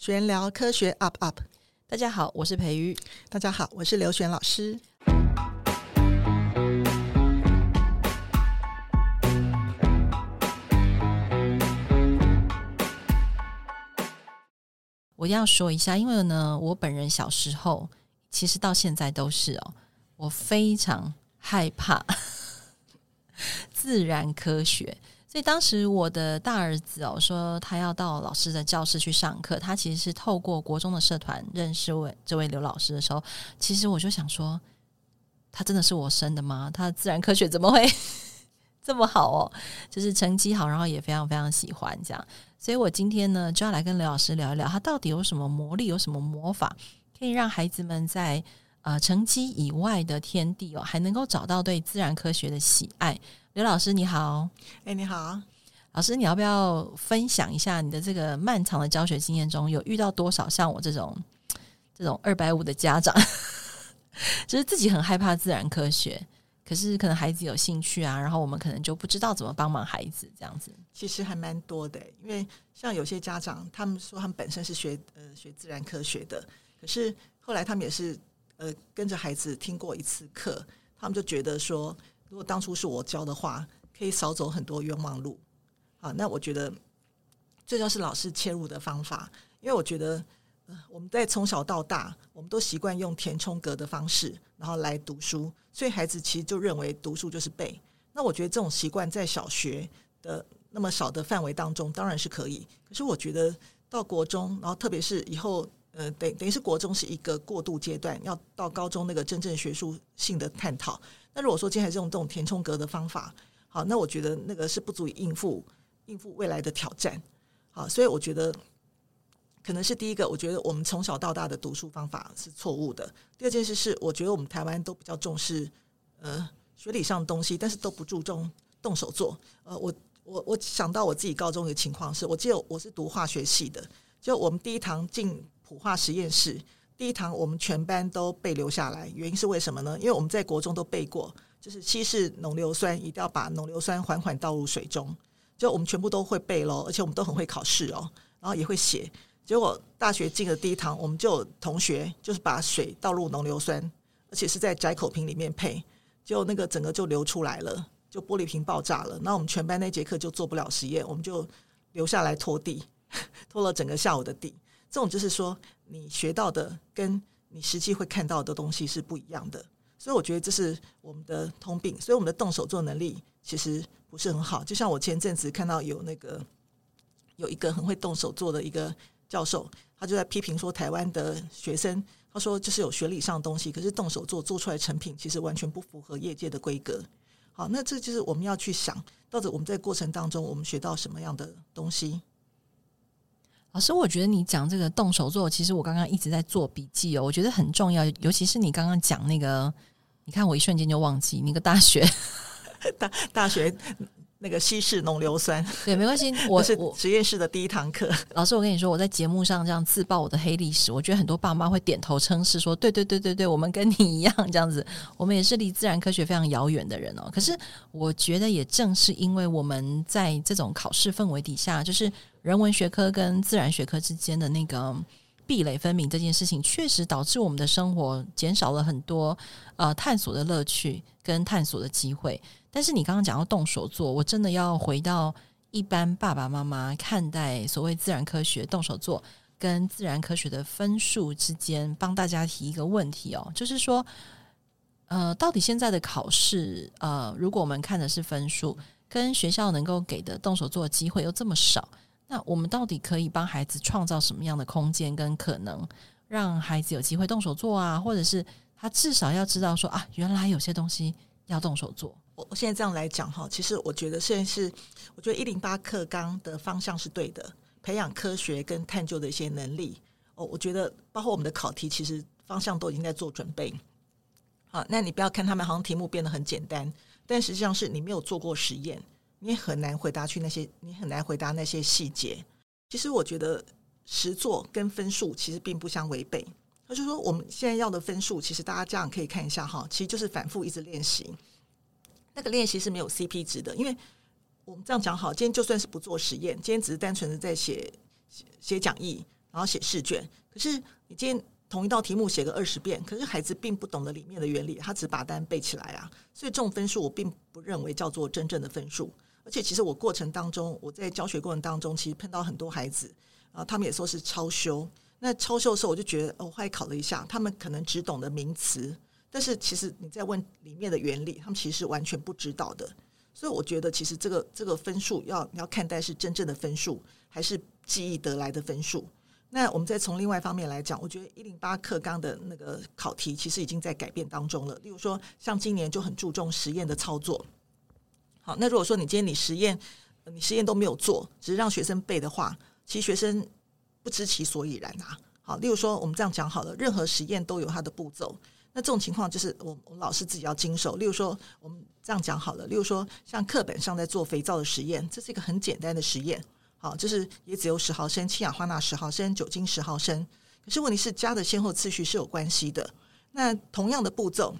玄聊科学 up up，大家好，我是培瑜。大家好，我是刘璇老师。我要说一下，因为呢，我本人小时候其实到现在都是哦，我非常害怕 自然科学。所以当时我的大儿子哦说他要到老师的教室去上课，他其实是透过国中的社团认识位这位刘老师的时候，其实我就想说，他真的是我生的吗？他自然科学怎么会 这么好哦？就是成绩好，然后也非常非常喜欢这样。所以我今天呢就要来跟刘老师聊一聊，他到底有什么魔力，有什么魔法，可以让孩子们在呃成绩以外的天地哦，还能够找到对自然科学的喜爱。刘老师你好，哎，你好，老师，你要不要分享一下你的这个漫长的教学经验中，有遇到多少像我这种这种二百五的家长，就是自己很害怕自然科学，可是可能孩子有兴趣啊，然后我们可能就不知道怎么帮忙孩子这样子。其实还蛮多的，因为像有些家长，他们说他们本身是学呃学自然科学的，可是后来他们也是呃跟着孩子听过一次课，他们就觉得说。如果当初是我教的话，可以少走很多冤枉路。好，那我觉得这就是老师切入的方法，因为我觉得，呃，我们在从小到大，我们都习惯用填充格的方式，然后来读书，所以孩子其实就认为读书就是背。那我觉得这种习惯在小学的那么少的范围当中，当然是可以。可是我觉得到国中，然后特别是以后，呃，等等于是国中是一个过渡阶段，要到高中那个真正学术性的探讨。那如果说今天还是用这种填充格的方法，好，那我觉得那个是不足以应付应付未来的挑战，好，所以我觉得可能是第一个，我觉得我们从小到大的读书方法是错误的。第二件事是，我觉得我们台湾都比较重视呃学理上的东西，但是都不注重动手做。呃，我我我想到我自己高中的情况是，我记得我是读化学系的，就我们第一堂进普化实验室。第一堂我们全班都背留下来，原因是为什么呢？因为我们在国中都背过，就是稀释浓硫酸一定要把浓硫酸缓缓倒入水中，就我们全部都会背喽，而且我们都很会考试哦，然后也会写。结果大学进了第一堂，我们就有同学就是把水倒入浓硫酸，而且是在窄口瓶里面配，就那个整个就流出来了，就玻璃瓶爆炸了。那我们全班那节课就做不了实验，我们就留下来拖地，拖了整个下午的地。这种就是说，你学到的跟你实际会看到的东西是不一样的，所以我觉得这是我们的通病。所以我们的动手做能力其实不是很好。就像我前阵子看到有那个有一个很会动手做的一个教授，他就在批评说，台湾的学生，他说就是有学理上的东西，可是动手做做出来成品其实完全不符合业界的规格。好，那这就是我们要去想，到底我们在过程当中我们学到什么样的东西。老师，我觉得你讲这个动手做，其实我刚刚一直在做笔记哦，我觉得很重要，尤其是你刚刚讲那个，你看我一瞬间就忘记那个大学 大大学。那个稀释浓硫酸，对，没关系。我是实验室的第一堂课。老师，我跟你说，我在节目上这样自曝我的黑历史，我觉得很多爸妈会点头称是，说对对对对对，我们跟你一样这样子，我们也是离自然科学非常遥远的人哦。可是我觉得，也正是因为我们在这种考试氛围底下，就是人文学科跟自然学科之间的那个壁垒分明这件事情，确实导致我们的生活减少了很多呃探索的乐趣跟探索的机会。但是你刚刚讲到动手做，我真的要回到一般爸爸妈妈看待所谓自然科学动手做跟自然科学的分数之间，帮大家提一个问题哦，就是说，呃，到底现在的考试，呃，如果我们看的是分数，跟学校能够给的动手做的机会又这么少，那我们到底可以帮孩子创造什么样的空间跟可能，让孩子有机会动手做啊？或者是他至少要知道说啊，原来有些东西要动手做。我我现在这样来讲哈，其实我觉得现在是，我觉得一零八课纲的方向是对的，培养科学跟探究的一些能力。哦，我觉得包括我们的考题，其实方向都已经在做准备。好，那你不要看他们好像题目变得很简单，但实际上是你没有做过实验，你也很难回答去那些，你很难回答那些细节。其实我觉得实作跟分数其实并不相违背。他就说我们现在要的分数，其实大家这样可以看一下哈，其实就是反复一直练习。那个练习是没有 CP 值的，因为我们这样讲好，今天就算是不做实验，今天只是单纯的在写写讲义，然后写试卷。可是你今天同一道题目写个二十遍，可是孩子并不懂得里面的原理，他只把单背起来啊。所以这种分数我并不认为叫做真正的分数。而且其实我过程当中，我在教学过程当中，其实碰到很多孩子啊，他们也说是超修。那超修的时候，我就觉得，哦，我后来考了一下，他们可能只懂得名词，但是其实你在问里面的原理，他们其实是完全不知道的。所以我觉得，其实这个这个分数要你要看待是真正的分数，还是记忆得来的分数。那我们再从另外一方面来讲，我觉得一零八课纲的那个考题其实已经在改变当中了。例如说，像今年就很注重实验的操作。那如果说你今天你实验，你实验都没有做，只是让学生背的话，其实学生。不知其所以然啊！好，例如说，我们这样讲好了，任何实验都有它的步骤。那这种情况就是我，我们老师自己要经手。例如说，我们这样讲好了，例如说，像课本上在做肥皂的实验，这是一个很简单的实验。好，就是椰子油十毫升，氢氧化钠十毫升，酒精十毫升。可是问题是加的先后次序是有关系的。那同样的步骤，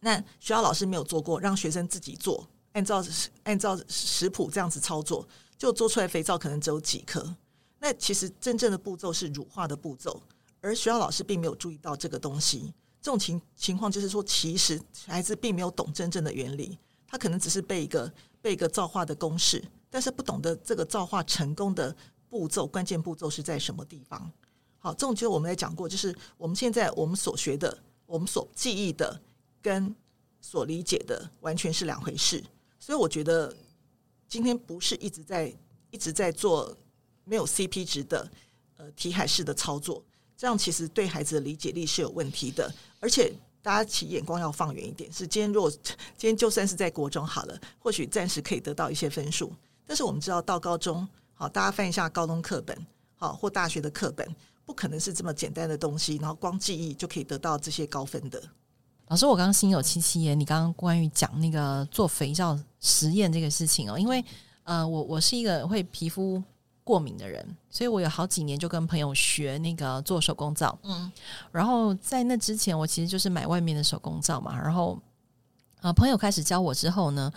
那学校老师没有做过，让学生自己做，按照按照食谱这样子操作，就做出来肥皂可能只有几颗。那其实真正的步骤是乳化的步骤，而学校老师并没有注意到这个东西。这种情情况就是说，其实孩子并没有懂真正的原理，他可能只是背一个背一个造化的公式，但是不懂得这个造化成功的步骤，关键步骤是在什么地方。好，这种就我们也讲过，就是我们现在我们所学的、我们所记忆的跟所理解的完全是两回事。所以我觉得今天不是一直在一直在做。没有 CP 值的呃题海式的操作，这样其实对孩子的理解力是有问题的。而且大家其眼光要放远一点，是今天若今天就算是在国中好了，或许暂时可以得到一些分数。但是我们知道到高中，好，大家翻一下高中课本，好，或大学的课本，不可能是这么简单的东西，然后光记忆就可以得到这些高分的。老师，我刚刚心有戚戚耶，你刚刚关于讲那个做肥皂实验这个事情哦，因为呃，我我是一个会皮肤。过敏的人，所以我有好几年就跟朋友学那个做手工皂。嗯，然后在那之前，我其实就是买外面的手工皂嘛。然后啊，朋友开始教我之后呢，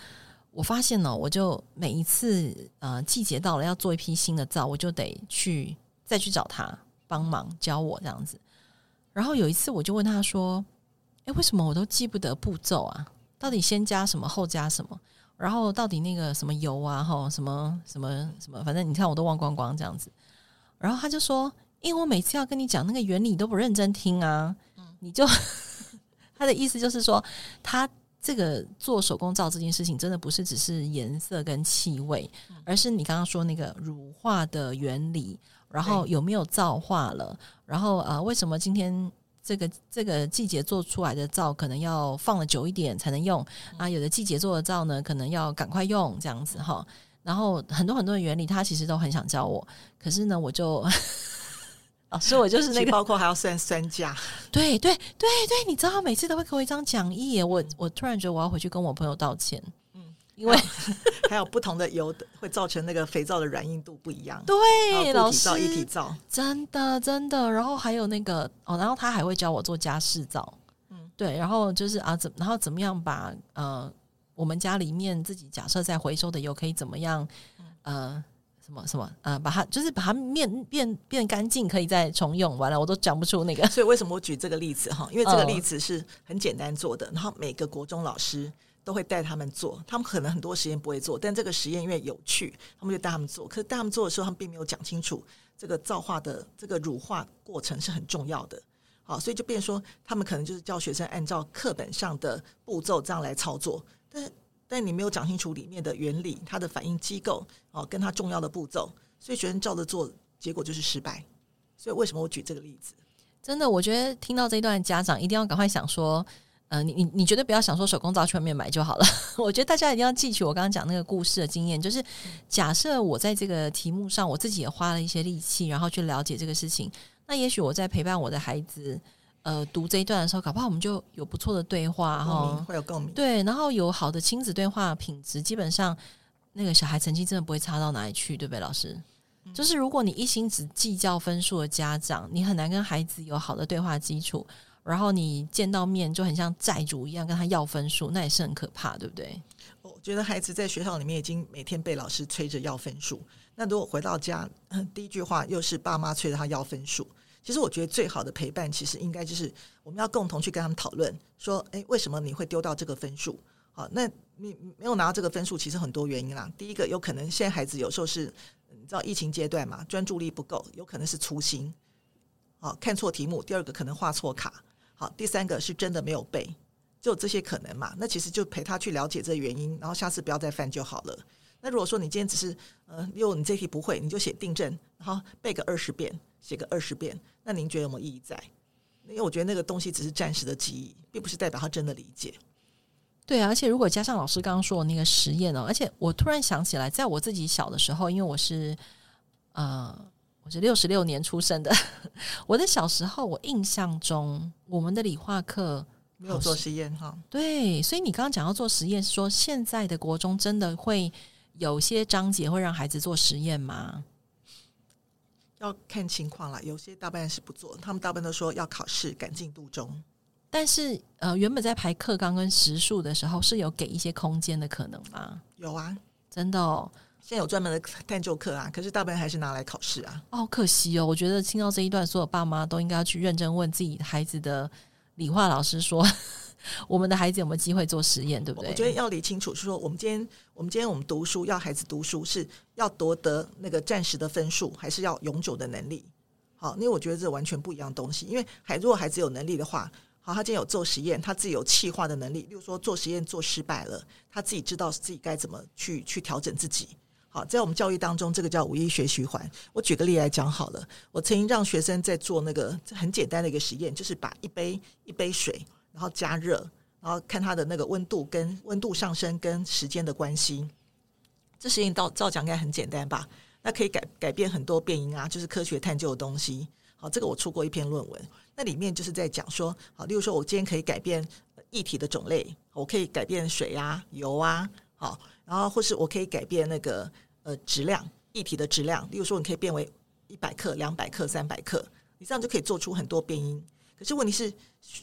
我发现呢，我就每一次呃季节到了要做一批新的皂，我就得去再去找他帮忙教我这样子。然后有一次我就问他说：“诶，为什么我都记不得步骤啊？到底先加什么，后加什么？”然后到底那个什么油啊，哈，什么什么什么，反正你看我都忘光光这样子。然后他就说：“因为我每次要跟你讲那个原理，你都不认真听啊。”你就他的意思就是说，他这个做手工皂这件事情，真的不是只是颜色跟气味，而是你刚刚说那个乳化的原理，然后有没有皂化了，然后呃，为什么今天？这个这个季节做出来的皂可能要放了久一点才能用啊，有的季节做的皂呢，可能要赶快用这样子哈。然后很多很多的原理，他其实都很想教我，可是呢，我就老 师，我就是那个，包括还要算酸价，对对对对，你知道每次都会给我一张讲义，我我突然觉得我要回去跟我朋友道歉。因为 还有不同的油会造成那个肥皂的软硬度不一样。对，老师，一体皂真的真的。然后还有那个哦，然后他还会教我做家事皂。嗯，对，然后就是啊，怎然后怎么样把呃我们家里面自己假设在回收的油可以怎么样呃什么什么呃把它就是把它变变变干净，可以再重用。完了，我都讲不出那个。所以为什么我举这个例子哈？因为这个例子是很简单做的，然后每个国中老师。都会带他们做，他们可能很多实验不会做，但这个实验因为有趣，他们就带他们做。可是带他们做的时候，他们并没有讲清楚这个造化的这个乳化过程是很重要的。好，所以就变说，他们可能就是教学生按照课本上的步骤这样来操作，但但你没有讲清楚里面的原理、它的反应机构哦，跟它重要的步骤，所以学生照着做，结果就是失败。所以为什么我举这个例子？真的，我觉得听到这一段，家长一定要赶快想说。呃，你你你绝对不要想说手工皂去外面买就好了。我觉得大家一定要记取我刚刚讲那个故事的经验，就是假设我在这个题目上，我自己也花了一些力气，然后去了解这个事情。那也许我在陪伴我的孩子，呃，读这一段的时候，搞不好我们就有不错的对话哈，会有共鸣。对，然后有好的亲子对话品质，基本上那个小孩成绩真的不会差到哪里去，对不对，老师？就是如果你一心只计较分数的家长，你很难跟孩子有好的对话基础。然后你见到面就很像债主一样跟他要分数，那也是很可怕，对不对？我觉得孩子在学校里面已经每天被老师催着要分数，那如果回到家，第一句话又是爸妈催着他要分数。其实我觉得最好的陪伴，其实应该就是我们要共同去跟他们讨论，说，诶，为什么你会丢到这个分数？好，那你没有拿到这个分数，其实很多原因啦。第一个，有可能现在孩子有时候是，你知道疫情阶段嘛，专注力不够，有可能是粗心，好，看错题目。第二个可能画错卡，好，第三个是真的没有背，就这些可能嘛。那其实就陪他去了解这原因，然后下次不要再犯就好了。那如果说你今天只是，呃，因为你这题不会，你就写订正，然后背个二十遍，写个二十遍，那您觉得有没有意义在？因为我觉得那个东西只是暂时的记忆，并不是代表他真的理解。对啊，而且如果加上老师刚刚说的那个实验哦，而且我突然想起来，在我自己小的时候，因为我是，呃，我是六十六年出生的，我的小时候，我印象中我们的理化课没有做实验哈。对，所以你刚刚讲要做实验，是说现在的国中真的会。有些章节会让孩子做实验吗？要看情况啦。有些大半是不做，他们大半都说要考试赶进度中。但是，呃，原本在排课纲跟时数的时候，是有给一些空间的可能吗？有啊，真的哦。现在有专门的探究课啊，可是大部分还是拿来考试啊。哦，可惜哦。我觉得听到这一段，所有爸妈都应该要去认真问自己孩子的理化老师说。我们的孩子有没有机会做实验，对不对？我觉得要理清楚，是说我们今天，我们今天我们读书，要孩子读书是要夺得那个暂时的分数，还是要永久的能力？好，因为我觉得这完全不一样东西。因为孩如果孩子有能力的话，好，他今天有做实验，他自己有气化的能力，例如说做实验做失败了，他自己知道自己该怎么去去调整自己。好，在我们教育当中，这个叫五一学习环。我举个例来讲好了，我曾经让学生在做那个很简单的一个实验，就是把一杯一杯水。然后加热，然后看它的那个温度跟温度上升跟时间的关系。这实验照照讲应该很简单吧？那可以改改变很多变因啊，就是科学探究的东西。好，这个我出过一篇论文，那里面就是在讲说，好，例如说我今天可以改变液体的种类，我可以改变水啊、油啊，好，然后或是我可以改变那个呃质量，液体的质量，例如说你可以变为一百克、两百克、三百克，你这样就可以做出很多变因。可是问题是，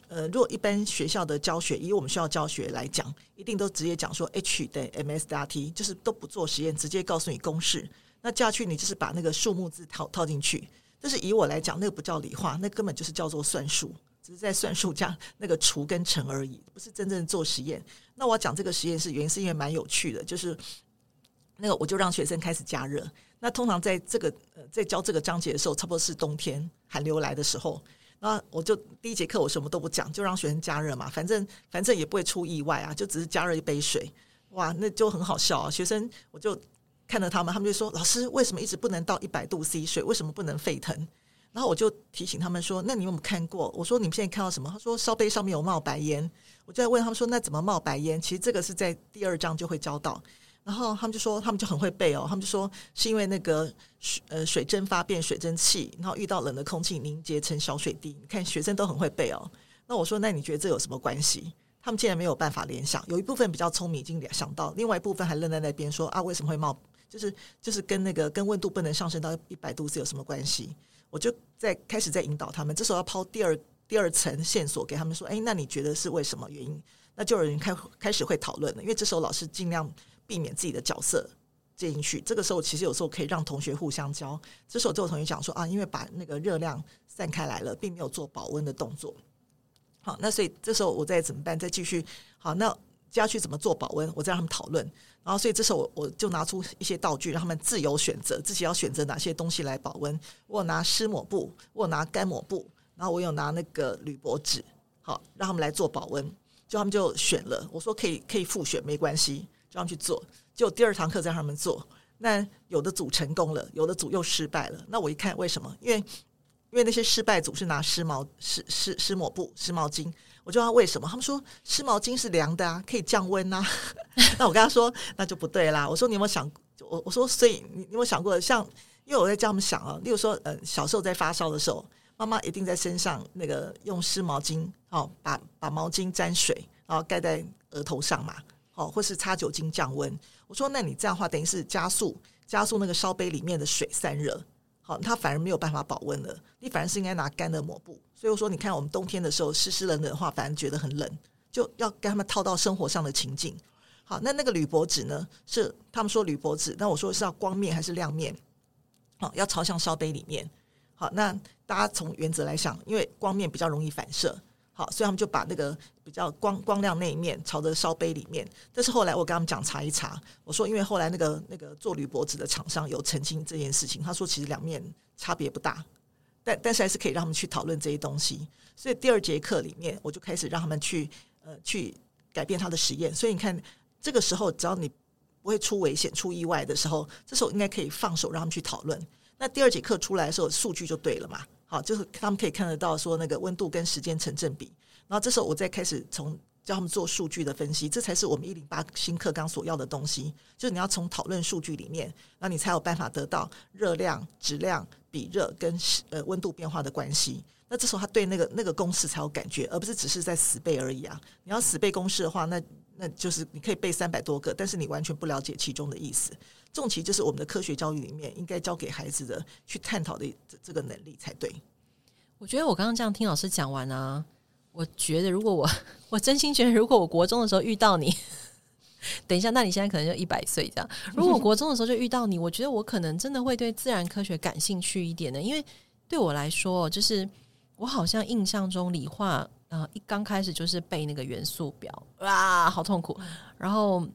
呃，如果一般学校的教学，以我们学校教学来讲，一定都直接讲说 H 等于 m s r t，就是都不做实验，直接告诉你公式。那接下去你就是把那个数目字套套进去。但是以我来讲，那个不叫理化，那根本就是叫做算术，只是在算数加那个除跟乘而已，不是真正做实验。那我讲这个实验是原因是因为蛮有趣的，就是那个我就让学生开始加热。那通常在这个呃在教这个章节的时候，差不多是冬天寒流来的时候。那我就第一节课我什么都不讲，就让学生加热嘛，反正反正也不会出意外啊，就只是加热一杯水，哇，那就很好笑啊。学生我就看着他们，他们就说：“老师，为什么一直不能到一百度 C 水？为什么不能沸腾？”然后我就提醒他们说：“那你有没有看过？”我说：“你们现在看到什么？”他说：“烧杯上面有冒白烟。”我就在问他们说：“那怎么冒白烟？”其实这个是在第二章就会教到。然后他们就说，他们就很会背哦。他们就说，是因为那个水呃水蒸发变水蒸气，然后遇到冷的空气凝结成小水滴。你看学生都很会背哦。那我说，那你觉得这有什么关系？他们竟然没有办法联想。有一部分比较聪明，已经联想到；另外一部分还愣在那边说啊，为什么会冒？就是就是跟那个跟温度不能上升到一百度是有什么关系？我就在开始在引导他们。这时候要抛第二第二层线索给他们说，哎，那你觉得是为什么原因？那就有人开开始会讨论了，因为这时候老师尽量。避免自己的角色接进去，这个时候其实有时候可以让同学互相教。这时候就有同学讲说啊，因为把那个热量散开来了，并没有做保温的动作。好，那所以这时候我再怎么办？再继续好，那接下去怎么做保温？我再让他们讨论。然后所以这时候我我就拿出一些道具，让他们自由选择自己要选择哪些东西来保温。我拿湿抹布，我拿干抹布，然后我有拿那个铝箔纸，好，让他们来做保温。就他们就选了，我说可以可以复选，没关系。这样去做，就第二堂课再让他们做。那有的组成功了，有的组又失败了。那我一看，为什么？因为因为那些失败组是拿湿毛湿湿湿抹布、湿毛巾。我就问他为什么？他们说湿毛巾是凉的啊，可以降温啊。那我跟他说，那就不对啦。我说你有没有想？我我说，所以你有没有想过，像因为我在教他们想啊，例如说，呃，小时候在发烧的时候，妈妈一定在身上那个用湿毛巾，哦，把把毛巾沾水，然后盖在额头上嘛。哦，或是擦酒精降温。我说，那你这样的话，等于是加速加速那个烧杯里面的水散热，好，它反而没有办法保温了。你反而是应该拿干的抹布。所以我说，你看我们冬天的时候湿湿冷冷的话，反而觉得很冷，就要跟他们套到生活上的情境。好，那那个铝箔纸呢？是他们说铝箔纸，那我说是要光面还是亮面？好，要朝向烧杯里面。好，那大家从原则来想，因为光面比较容易反射，好，所以他们就把那个比较光光亮那一面朝着烧杯里面。但是后来我跟他们讲查一查，我说因为后来那个那个做铝箔纸的厂商有澄清这件事情，他说其实两面差别不大。但但是还是可以让他们去讨论这些东西，所以第二节课里面我就开始让他们去呃去改变他的实验。所以你看，这个时候只要你不会出危险、出意外的时候，这时候应该可以放手让他们去讨论。那第二节课出来的时候，数据就对了嘛？好，就是他们可以看得到说那个温度跟时间成正比。然后这时候我再开始从教他们做数据的分析，这才是我们一零八新课纲所要的东西。就是你要从讨论数据里面，那你才有办法得到热量、质量。比热跟呃温度变化的关系，那这时候他对那个那个公式才有感觉，而不是只是在死背而已啊！你要死背公式的话，那那就是你可以背三百多个，但是你完全不了解其中的意思。这种其就是我们的科学教育里面应该教给孩子的去探讨的这这个能力才对。我觉得我刚刚这样听老师讲完啊，我觉得如果我 我真心觉得，如果我国中的时候遇到你。等一下，那你现在可能就一百岁这样。如果国中的时候就遇到你，我觉得我可能真的会对自然科学感兴趣一点的，因为对我来说，就是我好像印象中理化，呃，一刚开始就是背那个元素表，哇，好痛苦。然后，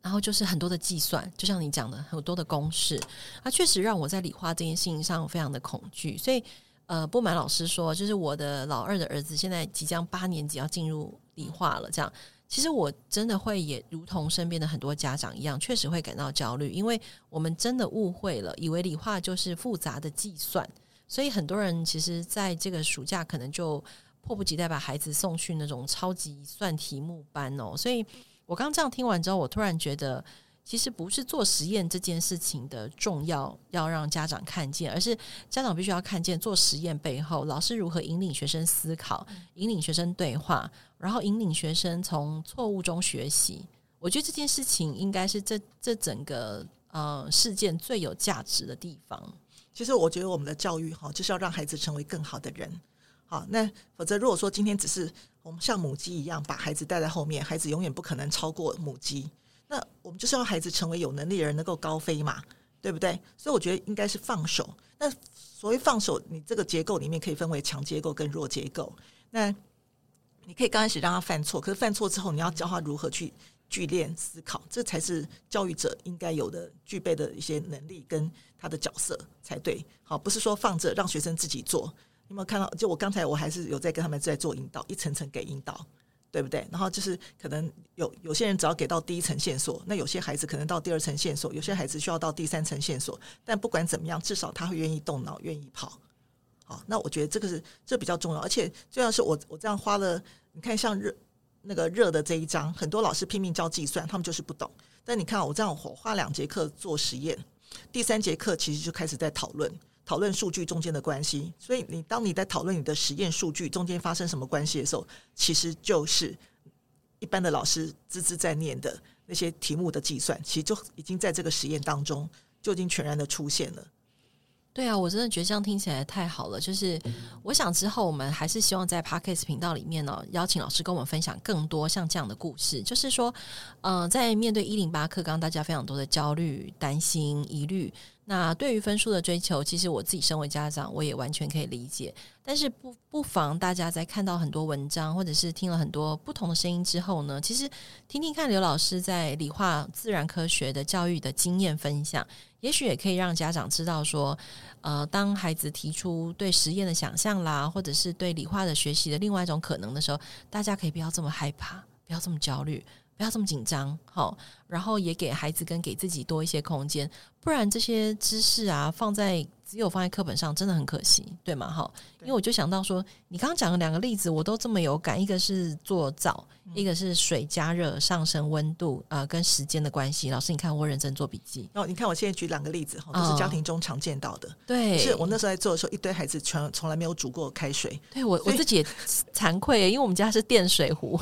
然后就是很多的计算，就像你讲的，很多的公式，它确实让我在理化这件事情上非常的恐惧。所以，呃，不瞒老师说，就是我的老二的儿子现在即将八年级要进入理化了，这样。其实我真的会也如同身边的很多家长一样，确实会感到焦虑，因为我们真的误会了，以为理化就是复杂的计算，所以很多人其实在这个暑假可能就迫不及待把孩子送去那种超级算题目班哦。所以我刚这样听完之后，我突然觉得。其实不是做实验这件事情的重要，要让家长看见，而是家长必须要看见做实验背后，老师如何引领学生思考，引领学生对话，然后引领学生从错误中学习。我觉得这件事情应该是这这整个呃事件最有价值的地方。其实我觉得我们的教育哈，就是要让孩子成为更好的人。好，那否则如果说今天只是我们像母鸡一样把孩子带在后面，孩子永远不可能超过母鸡。那我们就是要孩子成为有能力的人，能够高飞嘛，对不对？所以我觉得应该是放手。那所谓放手，你这个结构里面可以分为强结构跟弱结构。那你可以刚开始让他犯错，可是犯错之后，你要教他如何去聚练思考，这才是教育者应该有的、具备的一些能力跟他的角色才对。好，不是说放着让学生自己做。有没有看到？就我刚才我还是有在跟他们在做引导，一层层给引导。对不对？然后就是可能有有些人只要给到第一层线索，那有些孩子可能到第二层线索，有些孩子需要到第三层线索。但不管怎么样，至少他会愿意动脑，愿意跑。好，那我觉得这个是这比较重要。而且就像是我我这样花了，你看像热那个热的这一章，很多老师拼命教计算，他们就是不懂。但你看我这样我花两节课做实验，第三节课其实就开始在讨论。讨论数据中间的关系，所以你当你在讨论你的实验数据中间发生什么关系的时候，其实就是一般的老师孜孜在念的那些题目的计算，其实就已经在这个实验当中就已经全然的出现了。对啊，我真的觉得这样听起来太好了。就是我想之后我们还是希望在 Podcast 频道里面呢，邀请老师跟我们分享更多像这样的故事。就是说，嗯、在面对一零八课纲，大家非常多的焦虑、担心、疑虑。那对于分数的追求，其实我自己身为家长，我也完全可以理解。但是不不妨大家在看到很多文章，或者是听了很多不同的声音之后呢，其实听听看刘老师在理化自然科学的教育的经验分享，也许也可以让家长知道说，呃，当孩子提出对实验的想象啦，或者是对理化的学习的另外一种可能的时候，大家可以不要这么害怕，不要这么焦虑。不要这么紧张，好，然后也给孩子跟给自己多一些空间，不然这些知识啊，放在只有放在课本上，真的很可惜，对吗？好，因为我就想到说，你刚刚讲的两个例子，我都这么有感，一个是做灶，嗯、一个是水加热上升温度啊、呃，跟时间的关系。老师，你看我认真做笔记哦。你看我现在举两个例子哈，都是家庭中常见到的。哦、对，是我那时候在做的时候，一堆孩子全从来没有煮过开水。对我我自己也惭愧，因为我们家是电水壶。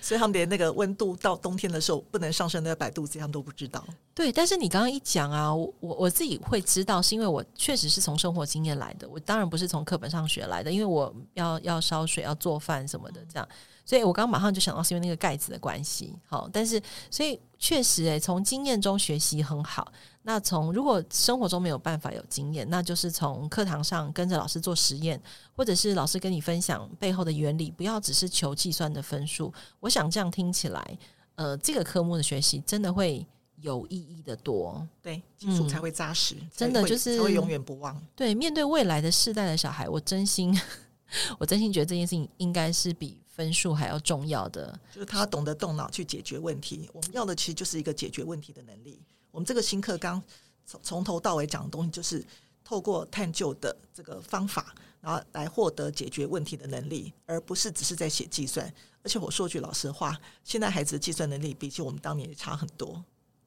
所以他们连那个温度到冬天的时候不能上升那个百度，这样都不知道。对，但是你刚刚一讲啊，我我自己会知道，是因为我确实是从生活经验来的。我当然不是从课本上学来的，因为我要要烧水、要做饭什么的，这样。所以我刚刚马上就想到是因为那个盖子的关系。好，但是所以确实诶，从经验中学习很好。那从如果生活中没有办法有经验，那就是从课堂上跟着老师做实验，或者是老师跟你分享背后的原理，不要只是求计算的分数。我想这样听起来，呃，这个科目的学习真的会。有意义的多，对，基础才会扎实，嗯、真的就是会永远不忘。对，面对未来的世代的小孩，我真心，我真心觉得这件事情应该是比分数还要重要的，就是他懂得动脑去解决问题。我们要的其实就是一个解决问题的能力。我们这个新课纲从从头到尾讲的东西，就是透过探究的这个方法，然后来获得解决问题的能力，而不是只是在写计算。而且我说句老实话，现在孩子的计算能力比起我们当年也差很多。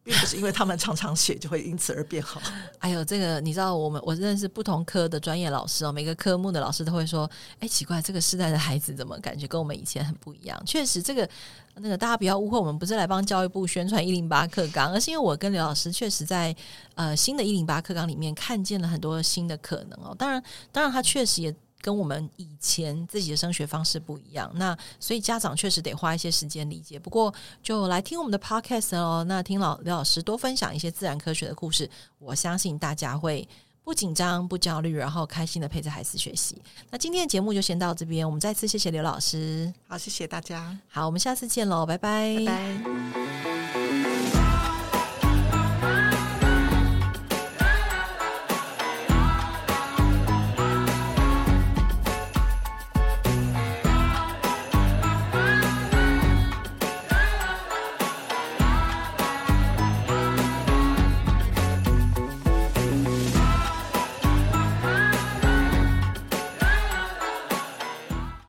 并不是因为他们常常写就会因此而变好。哎呦，这个你知道，我们我认识不同科的专业老师哦，每个科目的老师都会说：“哎，奇怪，这个时代的孩子怎么感觉跟我们以前很不一样？”确实，这个那个大家不要误会，我们不是来帮教育部宣传一零八课纲，而是因为我跟刘老师确实在呃新的一零八课纲里面看见了很多新的可能哦。当然，当然，他确实也。跟我们以前自己的升学方式不一样，那所以家长确实得花一些时间理解。不过就来听我们的 podcast 哦，那听老刘老师多分享一些自然科学的故事，我相信大家会不紧张、不焦虑，然后开心的陪着孩子学习。那今天的节目就先到这边，我们再次谢谢刘老师。好，谢谢大家。好，我们下次见喽，拜拜，拜拜。